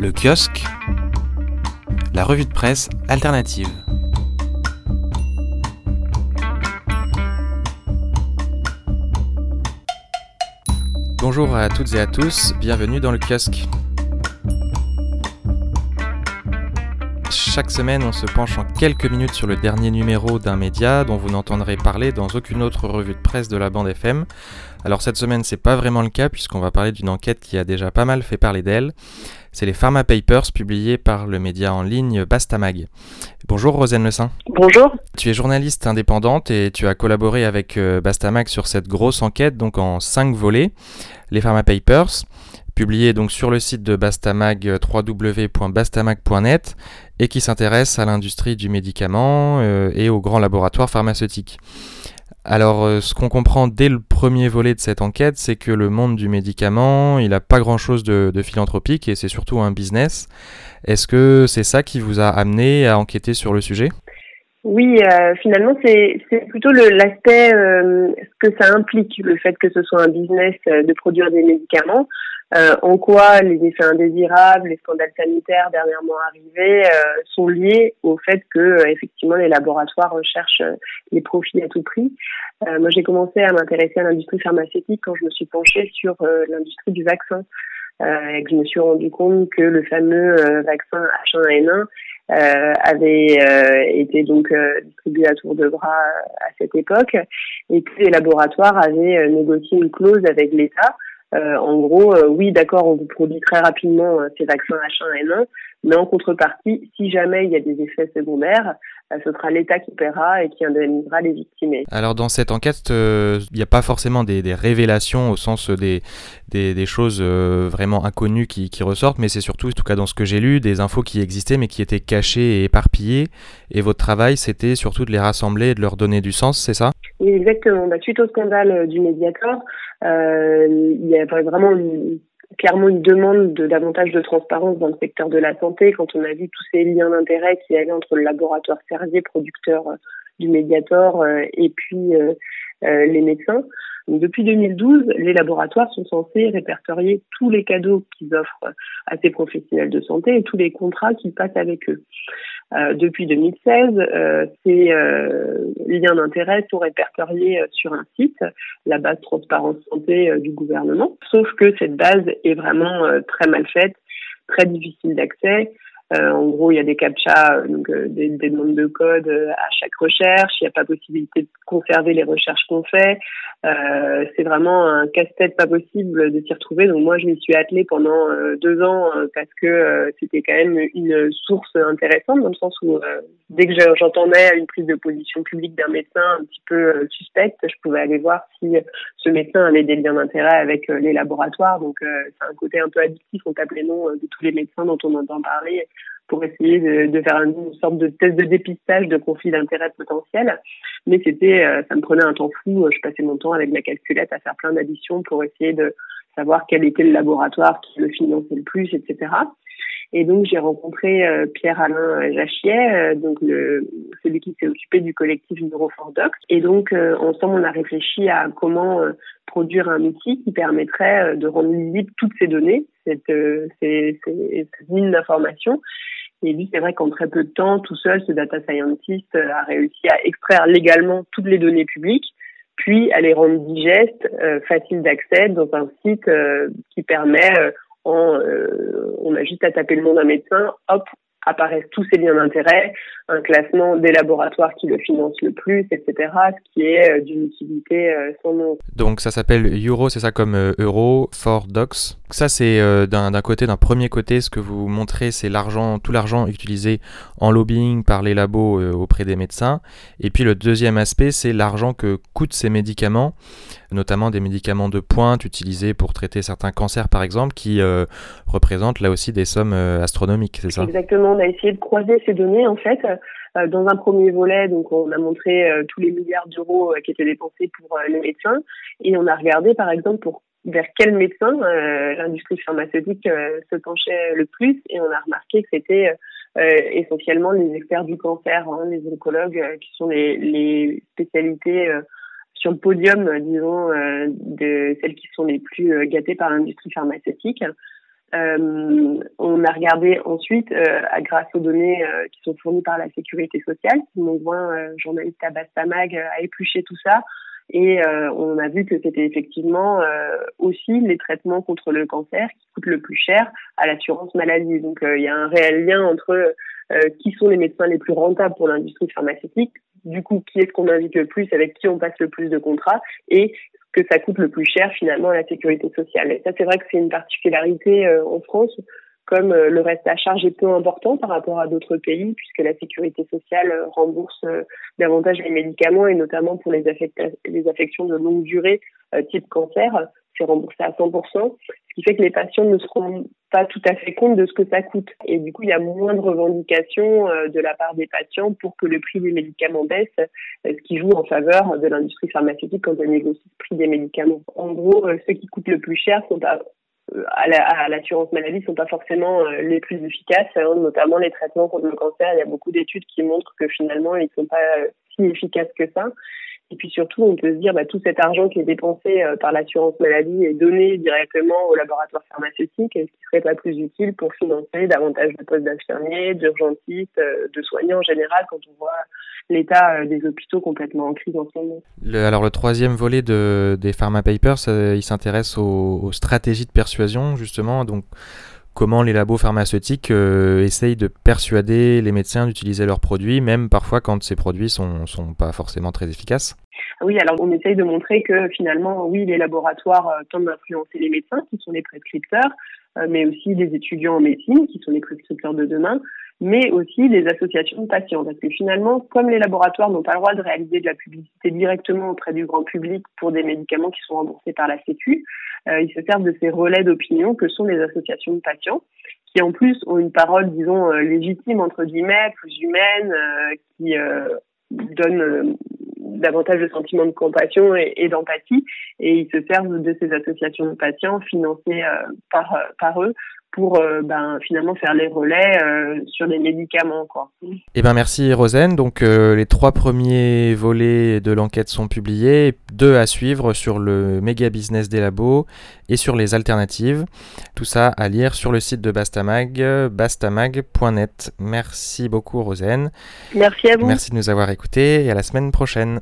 Le kiosque, la revue de presse alternative. Bonjour à toutes et à tous, bienvenue dans le kiosque. Chaque semaine, on se penche en quelques minutes sur le dernier numéro d'un média dont vous n'entendrez parler dans aucune autre revue de presse de la bande FM. Alors cette semaine, c'est pas vraiment le cas puisqu'on va parler d'une enquête qui a déjà pas mal fait parler d'elle. C'est les Pharma Papers publiés par le média en ligne Bastamag. Bonjour Rosane Le Saint. Bonjour. Tu es journaliste indépendante et tu as collaboré avec euh, Bastamag sur cette grosse enquête, donc en cinq volets. Les Pharma Papers, publiés donc sur le site de Bastamag euh, www.bastamag.net et qui s'intéresse à l'industrie du médicament euh, et aux grands laboratoires pharmaceutiques. Alors, euh, ce qu'on comprend dès le premier volet de cette enquête, c'est que le monde du médicament, il n'a pas grand-chose de, philanthropique et c'est surtout un business. Est-ce que c'est ça qui vous a amené à enquêter sur le sujet? Oui, euh, finalement, c'est plutôt l'aspect, euh, que ça implique, le fait que ce soit un business de produire des médicaments. Euh, en quoi les effets indésirables, les scandales sanitaires dernièrement arrivés euh, sont liés au fait que euh, effectivement les laboratoires recherchent les profits à tout prix. moi, j'ai commencé à m'intéresser à l'industrie pharmaceutique quand je me suis penchée sur l'industrie du vaccin et que je me suis rendu compte que le fameux vaccin H1N1 avait été donc distribué à tour de bras à cette époque et que les laboratoires avaient négocié une clause avec l'État euh, en gros, euh, oui, d'accord, on vous produit très rapidement euh, ces vaccins H1N1, mais en contrepartie, si jamais il y a des effets secondaires, ce sera l'État qui paiera et qui indemnisera les victimes. Alors dans cette enquête, il n'y a pas forcément des, révélations au sens des, des, choses vraiment inconnues qui, qui ressortent, mais c'est surtout, en tout cas dans ce que j'ai lu, des infos qui existaient mais qui étaient cachées et éparpillées. Et votre travail, c'était surtout de les rassembler et de leur donner du sens, c'est ça? Oui, exactement. Bah, suite au scandale du Mediator, euh, il y a vraiment clairement une demande de davantage de transparence dans le secteur de la santé quand on a vu tous ces liens d'intérêt qui avaient entre le laboratoire Servier, producteur euh, du Mediator, euh, et puis les médecins. Donc, depuis 2012, les laboratoires sont censés répertorier tous les cadeaux qu'ils offrent à ces professionnels de santé et tous les contrats qu'ils passent avec eux. Euh, depuis 2016, euh, ces euh, liens d'intérêt sont répertoriés sur un site, la base transparence santé du gouvernement. Sauf que cette base est vraiment très mal faite, très difficile d'accès. Euh, en gros, il y a des captcha, donc euh, des, des, demandes de code euh, à chaque recherche. Il n'y a pas possibilité de conserver les recherches qu'on fait. C'est vraiment un casse-tête pas possible de s'y retrouver. Donc moi, je m'y suis attelée pendant deux ans parce que c'était quand même une source intéressante dans le sens où dès que j'entendais une prise de position publique d'un médecin un petit peu suspecte, je pouvais aller voir si ce médecin avait des liens d'intérêt avec les laboratoires. Donc c'est un côté un peu addictif. On tape les noms de tous les médecins dont on entend parler pour essayer de, faire une sorte de test de dépistage de conflit d'intérêt potentiel. Mais c'était, euh, ça me prenait un temps fou. Je passais mon temps avec la calculette à faire plein d'additions pour essayer de savoir quel était le laboratoire qui le finançait le plus, etc. Et donc j'ai rencontré euh, Pierre-Alain Jachier, euh, donc celui qui s'est occupé du collectif Neurofordox. Et donc ensemble on a réfléchi à comment produire un outil qui permettrait de rendre lisible toutes ces données, ces, ces, cette mine d'informations, et lui, c'est vrai qu'en très peu de temps, tout seul, ce data scientist euh, a réussi à extraire légalement toutes les données publiques, puis à les rendre digestes, euh, faciles d'accès dans un site euh, qui permet, en, on a juste à taper le nom d'un médecin, hop, apparaissent tous ces liens d'intérêt, un classement des laboratoires qui le financent le plus, etc., ce qui est d'une utilité sans nom. Donc ça s'appelle Euro, c'est ça comme Euro for Docs? Ça c'est d'un côté, d'un premier côté, ce que vous montrez, c'est l'argent, tout l'argent utilisé en lobbying par les labos auprès des médecins. Et puis le deuxième aspect, c'est l'argent que coûtent ces médicaments, notamment des médicaments de pointe utilisés pour traiter certains cancers par exemple, qui représentent là aussi des sommes astronomiques, c'est ça? Exactement on a essayé de croiser ces données en fait. Euh, dans un premier volet, donc on a montré euh, tous les milliards d'euros euh, qui étaient dépensés pour les médecins et on a regardé par exemple pour vers quel médecin l'industrie pharmaceutique se penchait le plus et on a remarqué que c'était essentiellement les experts du cancer, hein, les oncologues qui sont les, les spécialités sur le podium, disons, de celles qui sont les plus gâtées par l'industrie pharmaceutique. Euh, on a regardé ensuite, euh, grâce aux données euh, qui sont fournies par la sécurité sociale, mon voit journaliste à Bastamag, a épluché tout ça. Et on a vu que c'était effectivement aussi les traitements contre le cancer qui coûtent le plus cher à l'assurance maladie. Donc il y a un réel lien entre qui sont les médecins les plus rentables pour l'industrie pharmaceutique, du coup qui est-ce qu'on invite le plus, avec qui on passe le plus de contrats, et que ça coûte le plus cher finalement à la sécurité sociale. Et ça, c'est vrai que c'est une particularité euh, en France, comme euh, le reste à charge est peu important par rapport à d'autres pays, puisque la sécurité sociale euh, rembourse davantage les médicaments et notamment pour les, affections de longue durée type cancer, c'est remboursé à 100%, ce qui fait que les patients ne se rendent pas tout à fait compte de ce que ça coûte. Et du coup, il y a moins de revendications euh, de la part des patients pour que le prix des médicaments baisse, euh, ce qui joue en faveur de l'industrie pharmaceutique quand elle négocie le prix des médicaments. En gros, euh, ceux qui coûtent le plus cher sont pas à l'assurance maladie sont pas forcément les plus efficaces, hein, notamment les traitements contre le cancer. Il y a beaucoup d'études qui montrent que finalement, ils sont pas si efficaces que ça. Et puis surtout, on peut se dire, bah, tout cet argent qui est dépensé euh, par l'assurance maladie est donné directement aux laboratoires pharmaceutiques, est-ce qu'il serait pas plus utile pour financer davantage de postes d'infirmiers, d'urgentistes, euh, de soignants en général, quand on voit l'état euh, des hôpitaux complètement en crise en ce moment. Alors le troisième volet de, des Pharma Papers, il s'intéresse aux, aux, stratégies de persuasion, justement. Donc comment les labos pharmaceutiques euh, essayent de persuader les médecins d'utiliser leurs produits, même parfois quand ces produits sont, sont pas forcément très efficaces. Oui, alors on essaye de montrer que finalement, oui, les laboratoires euh, tentent d'influencer les médecins, qui sont les prescripteurs, euh, mais aussi les étudiants en médecine, qui sont les prescripteurs de demain, mais aussi les associations de patients. Parce que finalement, comme les laboratoires n'ont pas le droit de réaliser de la publicité directement auprès du grand public pour des médicaments qui sont remboursés par la Sécu, euh, ils se servent de ces relais d'opinion que sont les associations de patients, qui en plus ont une parole, disons, euh, légitime, entre guillemets, plus humaine, euh, qui donne davantage de sentiments de compassion et, d'empathie, et ils se servent de ces associations de patients financées par, par eux pour euh, ben, finalement faire les relais euh, sur les médicaments. Quoi. Eh ben merci Rosen. Donc euh, les trois premiers volets de l'enquête sont publiés, deux à suivre sur le méga business des labos et sur les alternatives. Tout ça à lire sur le site de Bastamag, bastamag.net. Merci beaucoup Rosen. Merci à vous. Merci de nous avoir écoutés et à la semaine prochaine.